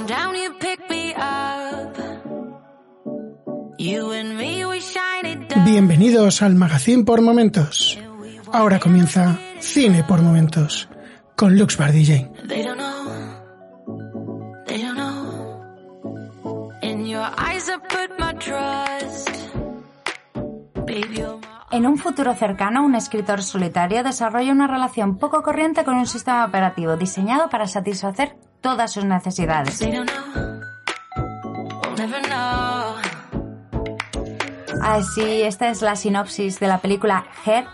I'm down, you pick me up. You and me, we shine it down. Bienvenidos al Magazine por Momentos. Ahora comienza Cine por Momentos con Lux DJ. They don't know. They don't know. In your eyes, I put my trust. Baby, you're my En un futuro cercano, un escritor solitario desarrolla una relación poco corriente con un sistema operativo diseñado para satisfacer todas sus necesidades. Así, esta es la sinopsis de la película Her.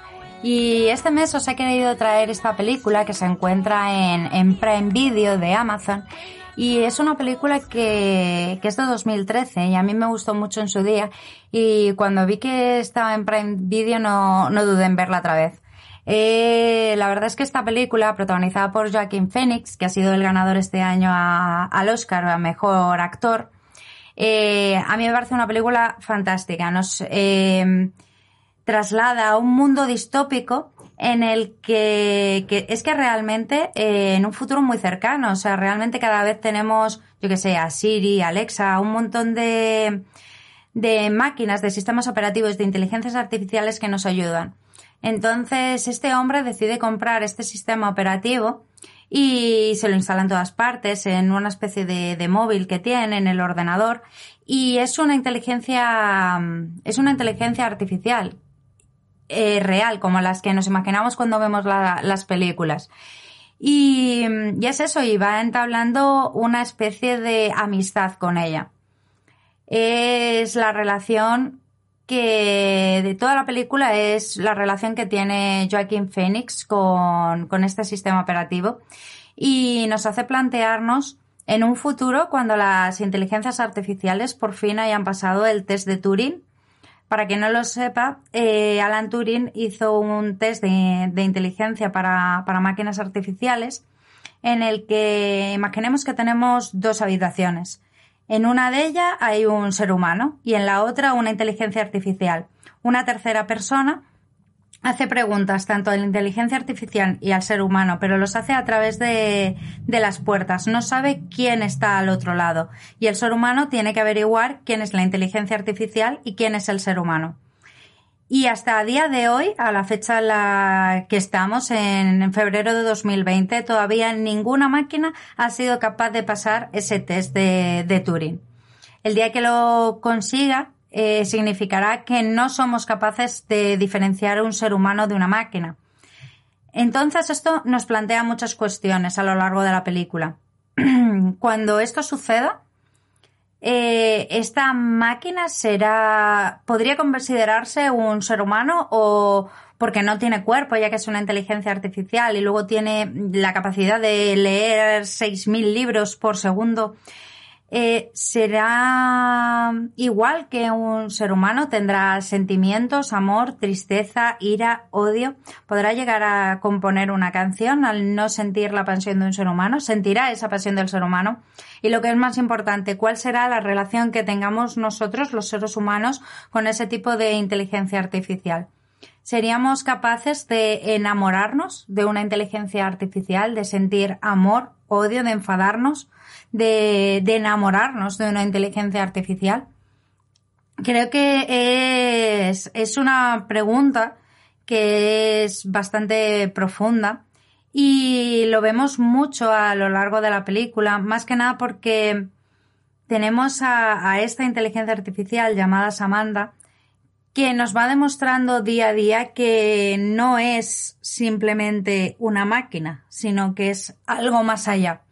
Y este mes os he querido traer esta película que se encuentra en, en Prime Video de Amazon. Y es una película que, que es de 2013 y a mí me gustó mucho en su día. Y cuando vi que estaba en Prime Video no, no dudé en verla otra vez. Eh, la verdad es que esta película, protagonizada por Joaquin Phoenix, que ha sido el ganador este año al Oscar a Mejor Actor, eh, a mí me parece una película fantástica. Nos eh, traslada a un mundo distópico en el que, que es que realmente eh, en un futuro muy cercano, o sea, realmente cada vez tenemos, yo que sé, a Siri, Alexa, un montón de, de máquinas, de sistemas operativos, de inteligencias artificiales que nos ayudan. Entonces, este hombre decide comprar este sistema operativo y se lo instala en todas partes, en una especie de, de móvil que tiene, en el ordenador, y es una inteligencia, mm, es una inteligencia artificial, eh, real, como las que nos imaginamos cuando vemos la- las películas. Y, mm, y es eso, y va entablando una especie de amistad con ella. Es la relación que de toda la película es la relación que tiene Joaquin Phoenix con, con este sistema operativo y nos hace plantearnos en un futuro cuando las inteligencias artificiales por fin hayan pasado el test de Turing. Para quien no lo sepa, eh, Alan Turing hizo un test de, de inteligencia para, para máquinas artificiales en el que imaginemos que tenemos dos habitaciones. En una de ellas hay un ser humano y en la otra una inteligencia artificial. Una tercera persona hace preguntas tanto a la inteligencia artificial y al ser humano, pero los hace a través de, de las puertas. No sabe quién está al otro lado. Y el ser humano tiene que averiguar quién es la inteligencia artificial y quién es el ser humano. Y hasta a día de hoy, a la fecha en la que estamos, en, febrero de 2020, todavía ninguna máquina ha sido capaz de pasar ese test de, de Turing. El día que lo consiga, eh, significará que no somos capaces de diferenciar un ser humano de una máquina. Entonces esto nos plantea muchas cuestiones a lo largo de la película. Cuando esto suceda, eh, esta máquina será podría considerarse un ser humano o porque no tiene cuerpo ya que es una inteligencia artificial y luego tiene la capacidad de leer 6.000 libros por segundo eh, será igual que un ser humano, tendrá sentimientos, amor, tristeza, ira, odio, podrá llegar a componer una canción al no sentir la pasión de un ser humano, sentirá esa pasión del ser humano y lo que es más importante, cuál será la relación que tengamos nosotros, los seres humanos, con ese tipo de inteligencia artificial. ¿Seríamos capaces de enamorarnos de una inteligencia artificial, de sentir amor, odio, de enfadarnos, de, de enamorarnos de una inteligencia artificial? Creo que es, es una pregunta que es bastante profunda y lo vemos mucho a lo largo de la película, más que nada porque tenemos a, a esta inteligencia artificial llamada Samantha que nos va demostrando día a día que no es simplemente una máquina, sino que es algo más allá.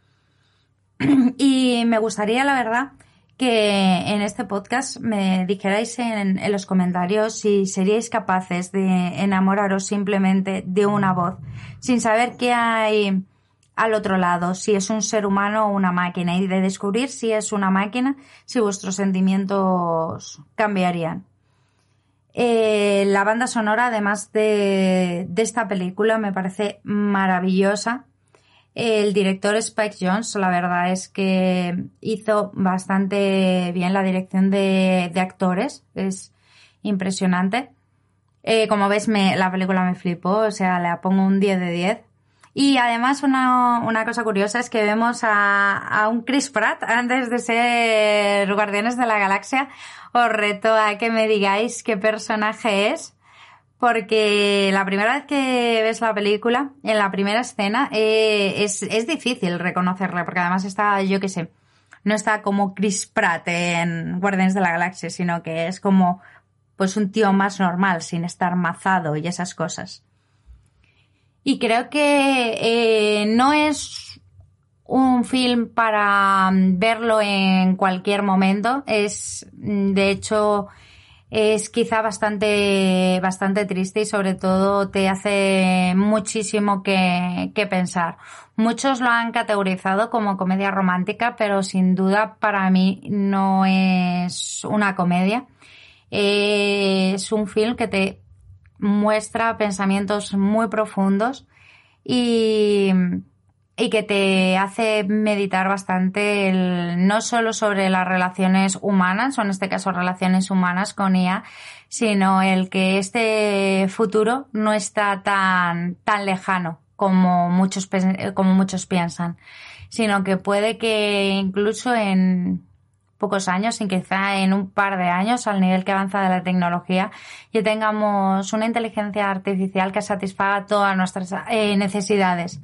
y me gustaría, la verdad, que en este podcast me dijerais en, los comentarios si seríais capaces de enamoraros simplemente de una voz, sin saber qué hay al otro lado, si es un ser humano o una máquina, y de descubrir si es una máquina, si vuestros sentimientos cambiarían. Eh, la banda sonora, además de, esta película, me parece maravillosa. El director Spike Jones, la verdad es que hizo bastante bien la dirección de, de actores. Es impresionante. Eh, como ves, me, la película me flipó, o sea, le pongo un 10 de 10. Y además una, una cosa curiosa es que vemos a, a un Chris Pratt antes de ser Guardianes de la Galaxia. Os reto a que me digáis qué personaje es porque la primera vez que ves la película, en la primera escena, eh, es, es, difícil reconocerle, porque además está, yo qué sé, no está como Chris Pratt en Guardianes de la Galaxia, sino que es como pues un tío más normal, sin estar mazado y esas cosas. Y creo que eh, no es un film para verlo en cualquier momento, es de hecho es quizá bastante, bastante triste y sobre todo te hace muchísimo que, que pensar. Muchos lo han categorizado como comedia romántica, pero sin duda para mí no es una comedia. Es un film que te muestra pensamientos muy profundos y, y que te hace meditar bastante no solo sobre las relaciones humanas, o en este caso relaciones humanas con IA, sino el que este futuro no está tan, tan lejano como muchos, como muchos piensan, sino que puede que incluso en, pocos años, sin quizá en un par de años, al nivel que avanza de la tecnología, y tengamos una inteligencia artificial que satisfaga todas nuestras eh, necesidades.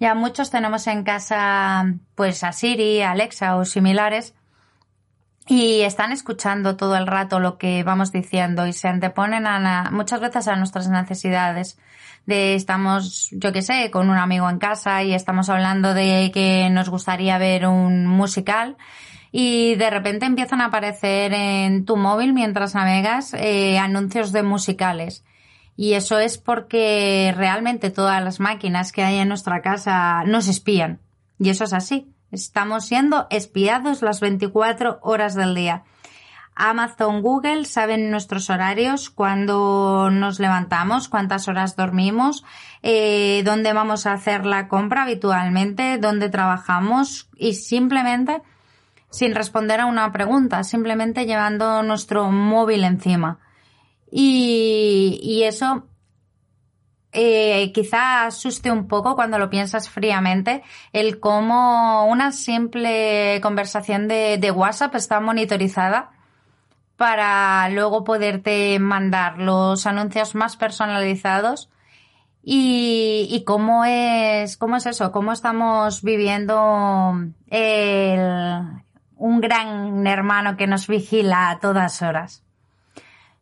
Ya muchos tenemos en casa, pues a Siri, Alexa o similares, y están escuchando todo el rato lo que vamos diciendo y se anteponen a, muchas veces a nuestras necesidades. De estamos, yo qué sé, con un amigo en casa y estamos hablando de que nos gustaría ver un musical y de repente empiezan a aparecer en tu móvil mientras navegas eh, anuncios de musicales. Y eso es porque realmente todas las máquinas que hay en nuestra casa nos espían. Y eso es así. Estamos siendo espiados las 24 horas del día. Amazon, Google saben nuestros horarios, cuándo nos levantamos, cuántas horas dormimos, eh, dónde vamos a hacer la compra habitualmente, dónde trabajamos y simplemente sin responder a una pregunta, simplemente llevando nuestro móvil encima. Y, eso eh, quizá asuste un poco cuando lo piensas fríamente el cómo una simple conversación de, de, WhatsApp está monitorizada para luego poderte mandar los anuncios más personalizados y, y cómo es cómo es eso cómo estamos viviendo el, un gran hermano que nos vigila a todas horas.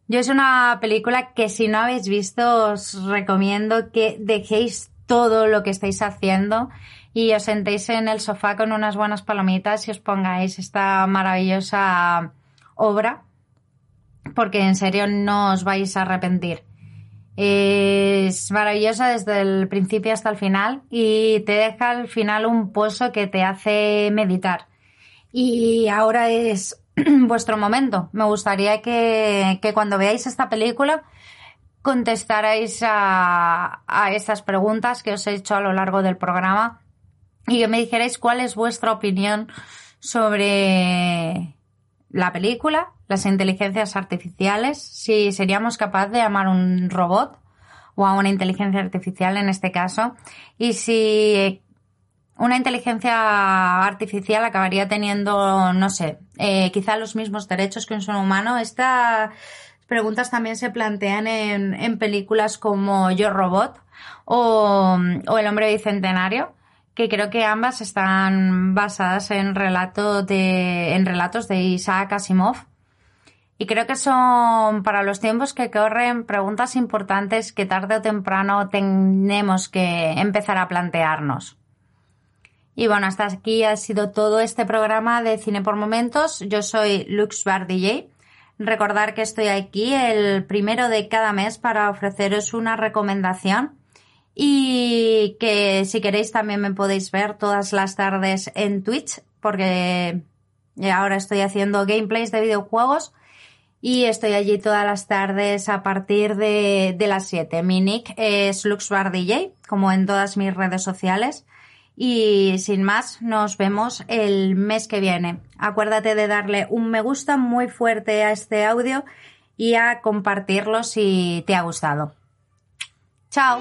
Yo es una película que si no habéis visto os recomiendo que dejéis todo lo que estáis haciendo y os sentéis en el sofá con unas buenas palomitas y os pongáis esta maravillosa obra porque en serio no os vais a arrepentir. Es maravillosa desde el principio hasta el final y te deja al final un pozo que te hace meditar. Y ahora es vuestro momento. Me gustaría que, que cuando veáis esta película contestarais a, estas preguntas que os he hecho a lo largo del programa y que me dijerais cuál es vuestra opinión sobre la película, las inteligencias artificiales, si seríamos capaces de amar un robot o a una inteligencia artificial en este caso, y si una inteligencia artificial acabaría teniendo, no sé, eh, quizá los mismos derechos que un ser humano. Estas preguntas también se plantean en, películas como Yo Robot o, El hombre bicentenario, que creo que ambas están basadas en, en relatos de Isaac Asimov. Y creo que son, para los tiempos que corren, preguntas importantes que tarde o temprano tenemos que empezar a plantearnos. Y bueno, hasta aquí ha sido todo este programa de Cine por Momentos. Yo soy Lux Bar. Recordar que estoy aquí el primero de cada mes para ofreceros una recomendación y que si queréis también me podéis ver todas las tardes en Twitch porque ahora estoy haciendo gameplays de videojuegos y estoy allí todas las tardes a partir de, las 7. Mi nick es LuxBarDJ, como en todas mis redes sociales. Y sin más, nos vemos el mes que viene. Acuérdate de darle un me gusta muy fuerte a este audio y a compartirlo si te ha gustado. Chao.